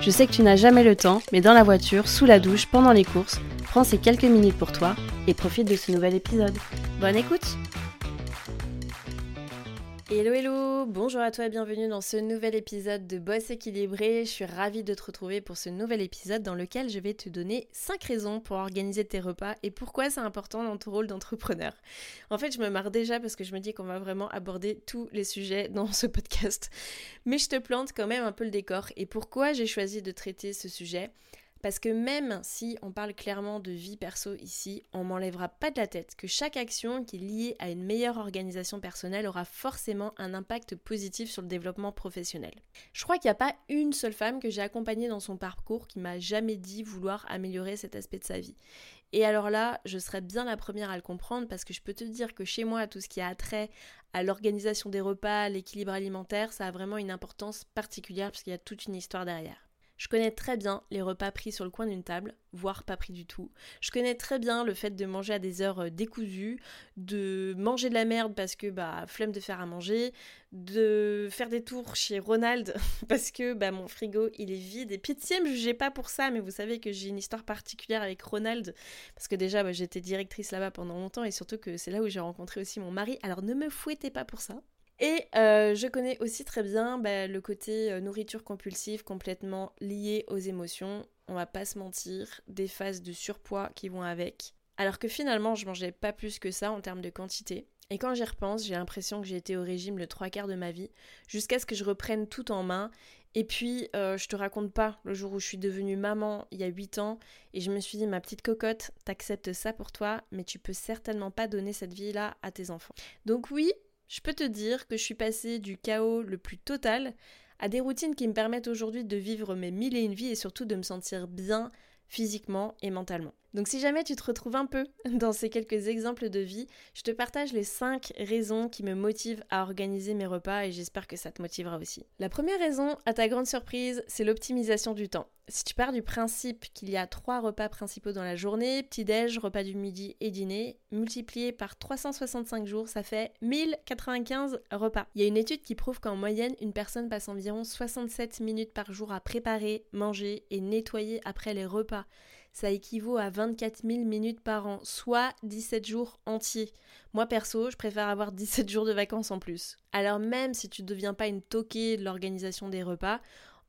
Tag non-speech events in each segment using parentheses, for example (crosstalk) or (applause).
Je sais que tu n'as jamais le temps, mais dans la voiture, sous la douche, pendant les courses, prends ces quelques minutes pour toi et profite de ce nouvel épisode. Bonne écoute Hello hello, bonjour à toi et bienvenue dans ce nouvel épisode de Boss équilibré. Je suis ravie de te retrouver pour ce nouvel épisode dans lequel je vais te donner 5 raisons pour organiser tes repas et pourquoi c'est important dans ton rôle d'entrepreneur. En fait, je me marre déjà parce que je me dis qu'on va vraiment aborder tous les sujets dans ce podcast. Mais je te plante quand même un peu le décor et pourquoi j'ai choisi de traiter ce sujet parce que même si on parle clairement de vie perso ici, on m'enlèvera pas de la tête que chaque action qui est liée à une meilleure organisation personnelle aura forcément un impact positif sur le développement professionnel. Je crois qu'il n'y a pas une seule femme que j'ai accompagnée dans son parcours qui m'a jamais dit vouloir améliorer cet aspect de sa vie. Et alors là, je serais bien la première à le comprendre parce que je peux te dire que chez moi, tout ce qui a trait à l'organisation des repas, l'équilibre alimentaire, ça a vraiment une importance particulière parce qu'il y a toute une histoire derrière. Je connais très bien les repas pris sur le coin d'une table, voire pas pris du tout. Je connais très bien le fait de manger à des heures euh, décousues, de manger de la merde parce que bah flemme de faire à manger, de faire des tours chez Ronald (laughs) parce que bah mon frigo il est vide. Et pitié, me jugez pas pour ça, mais vous savez que j'ai une histoire particulière avec Ronald parce que déjà bah, j'étais directrice là-bas pendant longtemps et surtout que c'est là où j'ai rencontré aussi mon mari. Alors ne me fouettez pas pour ça. Et euh, je connais aussi très bien bah, le côté euh, nourriture compulsive complètement lié aux émotions. On va pas se mentir, des phases de surpoids qui vont avec. Alors que finalement, je mangeais pas plus que ça en termes de quantité. Et quand j'y repense, j'ai l'impression que j'ai été au régime le trois quarts de ma vie, jusqu'à ce que je reprenne tout en main. Et puis, euh, je te raconte pas le jour où je suis devenue maman il y a 8 ans, et je me suis dit, ma petite cocotte, t'acceptes ça pour toi, mais tu peux certainement pas donner cette vie-là à tes enfants. Donc oui, je peux te dire que je suis passée du chaos le plus total à des routines qui me permettent aujourd'hui de vivre mes mille et une vies et surtout de me sentir bien physiquement et mentalement. Donc si jamais tu te retrouves un peu (laughs) dans ces quelques exemples de vie, je te partage les 5 raisons qui me motivent à organiser mes repas et j'espère que ça te motivera aussi. La première raison, à ta grande surprise, c'est l'optimisation du temps. Si tu pars du principe qu'il y a 3 repas principaux dans la journée, petit-déj, repas du midi et dîner, multiplié par 365 jours, ça fait 1095 repas. Il y a une étude qui prouve qu'en moyenne, une personne passe environ 67 minutes par jour à préparer, manger et nettoyer après les repas ça équivaut à 24 000 minutes par an, soit 17 jours entiers. Moi perso, je préfère avoir 17 jours de vacances en plus. Alors même si tu ne deviens pas une toquée de l'organisation des repas,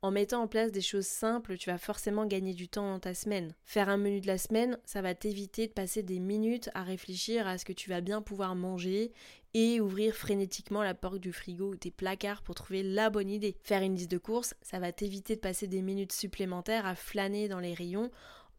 en mettant en place des choses simples, tu vas forcément gagner du temps dans ta semaine. Faire un menu de la semaine, ça va t'éviter de passer des minutes à réfléchir à ce que tu vas bien pouvoir manger et ouvrir frénétiquement la porte du frigo ou tes placards pour trouver la bonne idée. Faire une liste de courses, ça va t'éviter de passer des minutes supplémentaires à flâner dans les rayons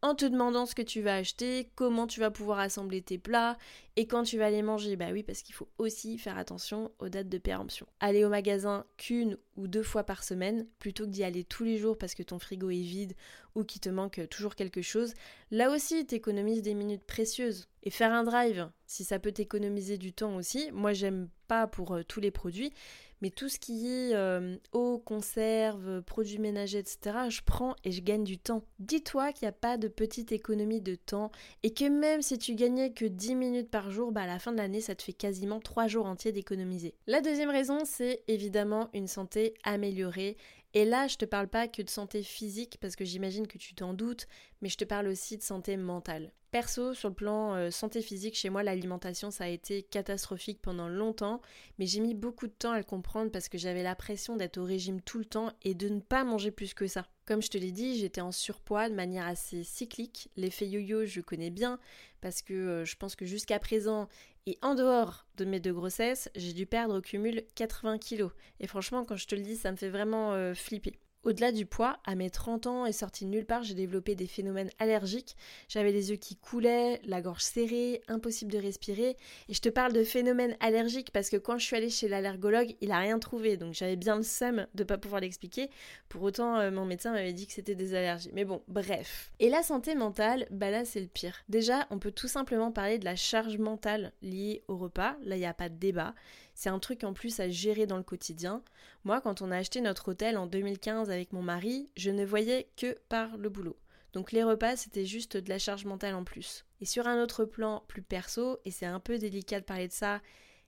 en te demandant ce que tu vas acheter, comment tu vas pouvoir assembler tes plats et quand tu vas les manger. Bah oui, parce qu'il faut aussi faire attention aux dates de péremption. Aller au magasin qu'une ou deux fois par semaine, plutôt que d'y aller tous les jours parce que ton frigo est vide ou qu'il te manque toujours quelque chose, là aussi t'économises des minutes précieuses. Et faire un drive, si ça peut t'économiser du temps aussi, moi j'aime pas pour euh, tous les produits, mais tout ce qui est euh, eau, conserve, produits ménagers, etc., je prends et je gagne du temps. Dis-toi qu'il n'y a pas de petite économie de temps et que même si tu gagnais que 10 minutes par jour, bah à la fin de l'année, ça te fait quasiment 3 jours entiers d'économiser. La deuxième raison, c'est évidemment une santé améliorée et là, je te parle pas que de santé physique parce que j'imagine que tu t'en doutes, mais je te parle aussi de santé mentale. Perso, sur le plan euh, santé physique, chez moi, l'alimentation, ça a été catastrophique pendant longtemps, mais j'ai mis beaucoup de temps à le comprendre parce que j'avais l'impression d'être au régime tout le temps et de ne pas manger plus que ça. Comme je te l'ai dit, j'étais en surpoids de manière assez cyclique. L'effet yo-yo, je connais bien parce que euh, je pense que jusqu'à présent, et en dehors de mes deux grossesses, j'ai dû perdre au cumul 80 kilos. Et franchement, quand je te le dis, ça me fait vraiment euh, flipper. Au-delà du poids, à mes 30 ans et sorti de nulle part, j'ai développé des phénomènes allergiques. J'avais les yeux qui coulaient, la gorge serrée, impossible de respirer. Et je te parle de phénomènes allergiques parce que quand je suis allée chez l'allergologue, il a rien trouvé. Donc j'avais bien le seum de pas pouvoir l'expliquer. Pour autant, euh, mon médecin m'avait dit que c'était des allergies. Mais bon, bref. Et la santé mentale, bah là c'est le pire. Déjà, on peut tout simplement parler de la charge mentale liée au repas. Là, il n'y a pas de débat. C'est un truc en plus à gérer dans le quotidien. Moi, quand on a acheté notre hôtel en 2015 avec mon mari, je ne voyais que par le boulot. Donc les repas, c'était juste de la charge mentale en plus. Et sur un autre plan plus perso, et c'est un peu délicat de parler de ça,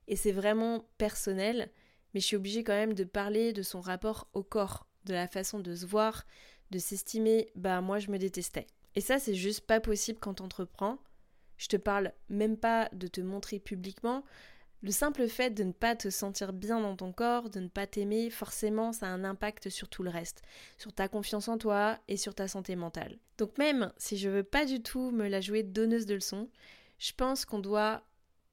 et c'est vraiment personnel, mais je suis obligée quand même de parler de son rapport au corps, de la façon de se voir, de s'estimer, bah moi je me détestais. Et ça, c'est juste pas possible quand t'entreprends. Je te parle même pas de te montrer publiquement, le simple fait de ne pas te sentir bien dans ton corps, de ne pas t'aimer, forcément, ça a un impact sur tout le reste, sur ta confiance en toi et sur ta santé mentale. Donc même si je veux pas du tout me la jouer donneuse de leçons, je pense qu'on doit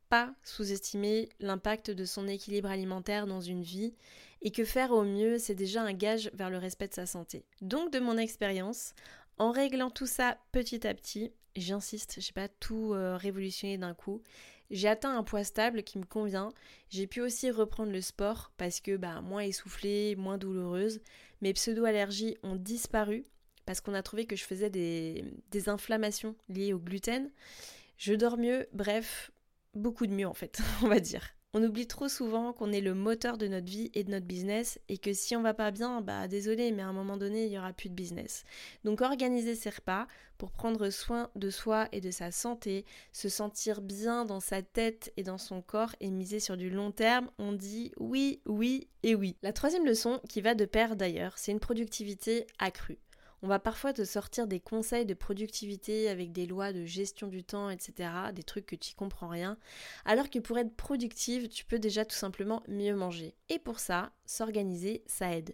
pas sous-estimer l'impact de son équilibre alimentaire dans une vie et que faire au mieux, c'est déjà un gage vers le respect de sa santé. Donc de mon expérience, en réglant tout ça petit à petit, j'insiste, j'ai pas tout euh, révolutionné d'un coup, j'ai atteint un poids stable qui me convient. J'ai pu aussi reprendre le sport parce que bah, moins essoufflée, moins douloureuse. Mes pseudo-allergies ont disparu parce qu'on a trouvé que je faisais des, des inflammations liées au gluten. Je dors mieux, bref, beaucoup de mieux en fait, (laughs) on va dire. On oublie trop souvent qu'on est le moteur de notre vie et de notre business et que si on va pas bien, bah désolé, mais à un moment donné, il y aura plus de business. Donc organiser ses repas pour prendre soin de soi et de sa santé, se sentir bien dans sa tête et dans son corps et miser sur du long terme, on dit oui, oui et oui. La troisième leçon qui va de pair d'ailleurs, c'est une productivité accrue. On va parfois te sortir des conseils de productivité avec des lois de gestion du temps, etc., des trucs que tu comprends rien, alors que pour être productive, tu peux déjà tout simplement mieux manger. Et pour ça, s'organiser, ça aide.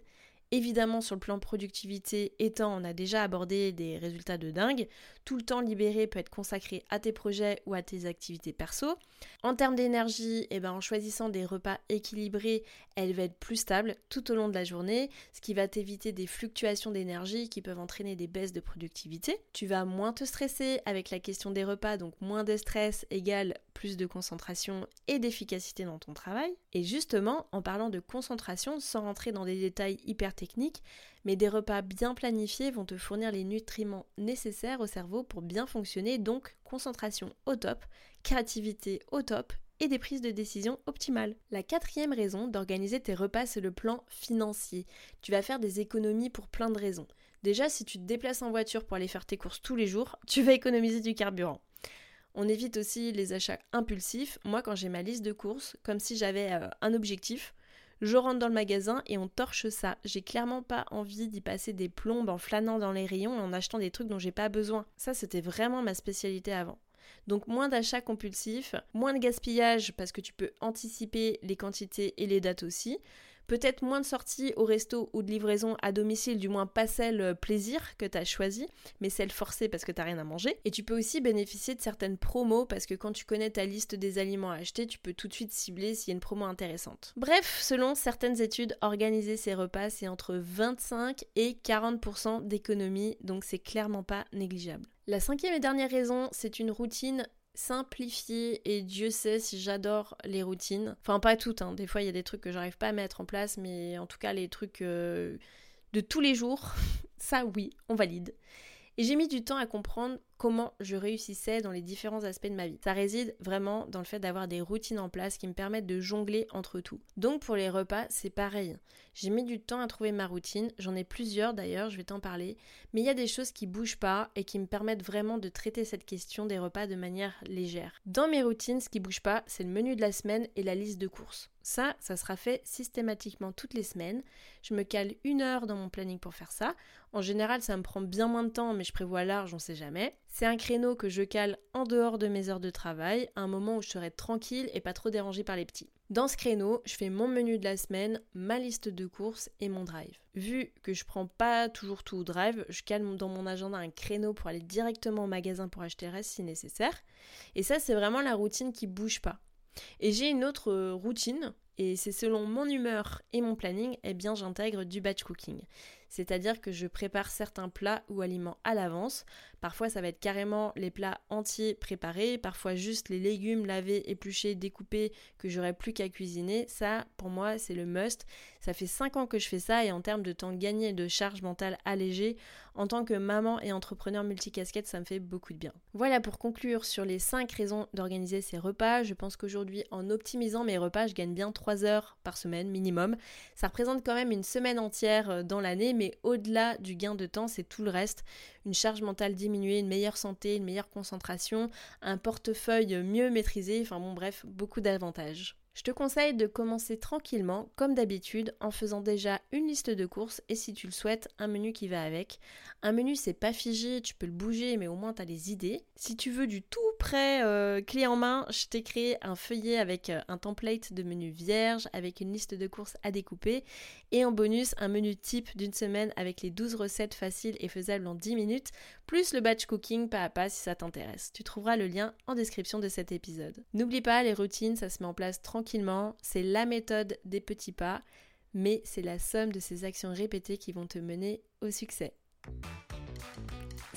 Évidemment, sur le plan productivité étant, on a déjà abordé des résultats de dingue. Tout le temps libéré peut être consacré à tes projets ou à tes activités perso. En termes d'énergie, eh ben, en choisissant des repas équilibrés, elle va être plus stable tout au long de la journée, ce qui va t'éviter des fluctuations d'énergie qui peuvent entraîner des baisses de productivité. Tu vas moins te stresser avec la question des repas, donc moins de stress égale plus de concentration et d'efficacité dans ton travail. Et justement, en parlant de concentration, sans rentrer dans des détails hyper techniques, mais des repas bien planifiés vont te fournir les nutriments nécessaires au cerveau pour bien fonctionner, donc concentration au top, créativité au top et des prises de décision optimales. La quatrième raison d'organiser tes repas, c'est le plan financier. Tu vas faire des économies pour plein de raisons. Déjà, si tu te déplaces en voiture pour aller faire tes courses tous les jours, tu vas économiser du carburant. On évite aussi les achats impulsifs. Moi, quand j'ai ma liste de courses, comme si j'avais euh, un objectif, je rentre dans le magasin et on torche ça. J'ai clairement pas envie d'y passer des plombes en flânant dans les rayons et en achetant des trucs dont j'ai pas besoin. Ça, c'était vraiment ma spécialité avant. Donc moins d'achats compulsifs, moins de gaspillage parce que tu peux anticiper les quantités et les dates aussi. Peut-être moins de sorties au resto ou de livraison à domicile, du moins pas celle euh, plaisir que tu as choisi, mais celle forcée parce que t'as rien à manger. Et tu peux aussi bénéficier de certaines promos parce que quand tu connais ta liste des aliments à acheter, tu peux tout de suite cibler s'il y a une promo intéressante. Bref, selon certaines études, organiser ses repas, c'est entre 25 et 40% d'économie, donc c'est clairement pas négligeable. La cinquième et dernière raison, c'est une routine simplifiée et Dieu sait si j'adore les routines. Enfin pas toutes, hein. des fois il y a des trucs que j'arrive pas à mettre en place, mais en tout cas les trucs euh, de tous les jours, (laughs) ça oui, on valide. Et j'ai mis du temps à comprendre comment je réussissais dans les différents aspects de ma vie. Ça réside vraiment dans le fait d'avoir des routines en place qui me permettent de jongler entre tout. Donc pour les repas, c'est pareil. J'ai mis du temps à trouver ma routine, j'en ai plusieurs d'ailleurs, je vais t'en parler, mais il y a des choses qui bougent pas et qui me permettent vraiment de traiter cette question des repas de manière légère. Dans mes routines, ce qui bouge pas, c'est le menu de la semaine et la liste de courses. Ça, ça sera fait systématiquement toutes les semaines. Je me cale une heure dans mon planning pour faire ça. En général, ça me prend bien moins de temps, mais je prévois large, on sait jamais. C'est un créneau que je cale en dehors de mes heures de travail, un moment où je serai tranquille et pas trop dérangée par les petits. Dans ce créneau, je fais mon menu de la semaine, ma liste de courses et mon drive. Vu que je prends pas toujours tout au drive, je cale dans mon agenda un créneau pour aller directement au magasin pour acheter reste si nécessaire. Et ça, c'est vraiment la routine qui bouge pas. Et j'ai une autre euh, routine Et c'est selon mon humeur et mon planning, eh bien j'intègre du batch cooking. C'est-à-dire que je prépare certains plats ou aliments à l'avance. Parfois ça va être carrément les plats entiers préparés, parfois juste les légumes lavés, épluchés, découpés que j'aurais plus qu'à cuisiner. Ça, pour moi, c'est le must. Ça fait 5 ans que je fais ça et en termes de temps gagné et de charge mentale allégée, en tant que maman et entrepreneur multicasquette, ça me fait beaucoup de bien. Voilà pour conclure sur les 5 raisons d'organiser ces repas. Je pense qu'aujourd'hui, en optimisant mes repas, je gagne bien 3 heures par semaine minimum. Ça représente quand même une semaine entière euh, dans l'année, mais au-delà du gain de temps, c'est tout le reste. Une charge mentale diminuée, une meilleure santé, une meilleure concentration, un portefeuille mieux maîtrisé, enfin bon bref, beaucoup d'avantages. Je te conseille de commencer tranquillement, comme d'habitude, en faisant déjà une liste de courses et si tu le souhaites, un menu qui va avec. Un menu, c'est pas figé, tu peux le bouger, mais au moins tu as des idées. Si tu veux du tout prêt, euh, clé en main, je t'ai créé un feuillet avec euh, un template de menu vierge, avec une liste de courses à découper et en bonus, un menu type d'une semaine avec les 12 recettes faciles et faisables en 10 minutes, plus le batch cooking pas à pas si ça t'intéresse. Tu trouveras le lien en description de cet épisode. N'oublie pas, les routines, ça se met en place tranquillement c'est la méthode des petits pas, mais c'est la somme de ces actions répétées qui vont te mener au succès.